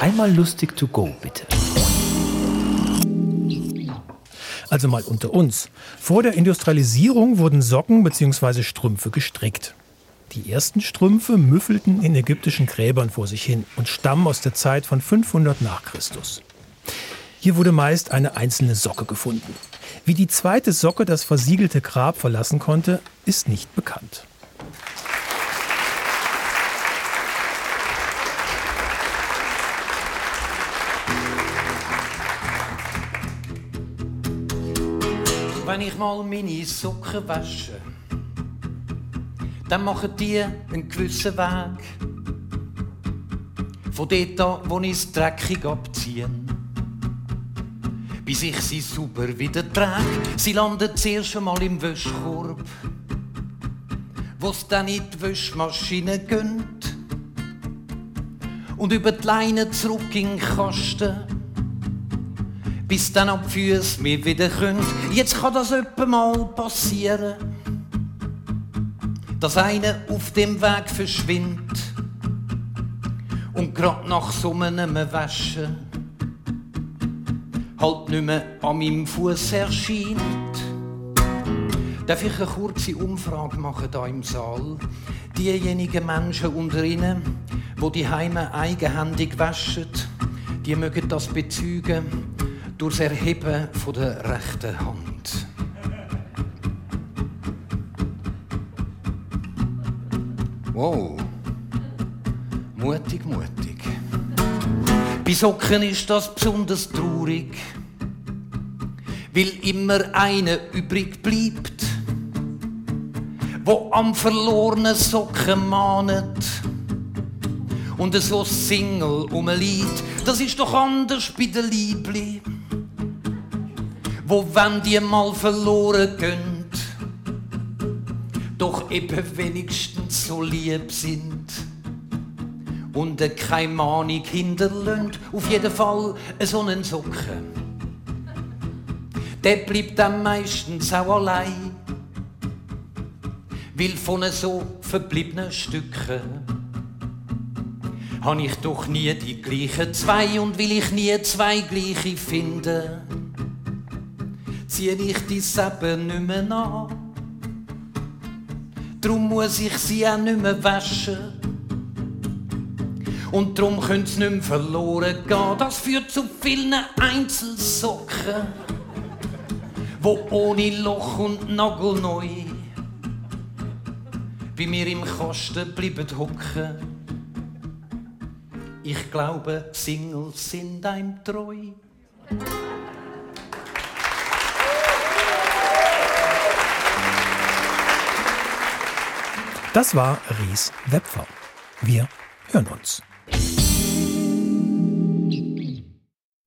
Einmal lustig to go, bitte. Also mal unter uns. Vor der Industrialisierung wurden Socken bzw. Strümpfe gestrickt. Die ersten Strümpfe müffelten in ägyptischen Gräbern vor sich hin und stammen aus der Zeit von 500 nach Christus. Hier wurde meist eine einzelne Socke gefunden. Wie die zweite Socke das versiegelte Grab verlassen konnte, ist nicht bekannt. Wenn ich mal meine Socken wasche, dann machen die einen gewissen Weg. Von dort an, wo ich es dreckig abziehe, bis ich sie sauber wieder trage. Sie landen zuerst einmal im Wäschkorb, wo es dann in die Wäschmaschine gönnt und über die Leine zurück in den Kasten bis dann ab Füße mir wieder könnt. Jetzt kann das öppe mal passieren, dass einer auf dem Weg verschwindet und grad nach so einem Waschen halt nicht mehr an meinem Fuß erscheint. Darf ich eine kurze Umfrage machen hier im Saal? Diejenigen Menschen unter Ihnen, die die Heime eigenhändig waschen, die mögen das bezeugen durchs Erheben von der rechten Hand. Wow. Mutig, mutig. Bei Socken ist das besonders traurig, weil immer einer übrig bleibt, wo am verlorenen Socken mahnet und so Single um Lied. Das ist doch anders bei den Liebli wo wenn die mal verloren könnt, doch eben wenigstens so lieb sind und keine Mahnung hinterlönt, auf jeden Fall so einen Socken. Der bleibt dann meistens auch allein, weil von so verbliebenen Stücken habe ich doch nie die gleichen zwei und will ich nie zwei gleiche finden ziehe ich die Seppen nicht mehr an. Drum muss ich sie auch nicht mehr waschen. Und drum könnte es nicht mehr verloren gehen. Das führt zu vielen Einzelsocken, wo ohne Loch und Nagel neu bei mir im Kasten bleiben hocken. Ich glaube, Singles sind einem treu. Das war Ries Wepfer. Wir hören uns.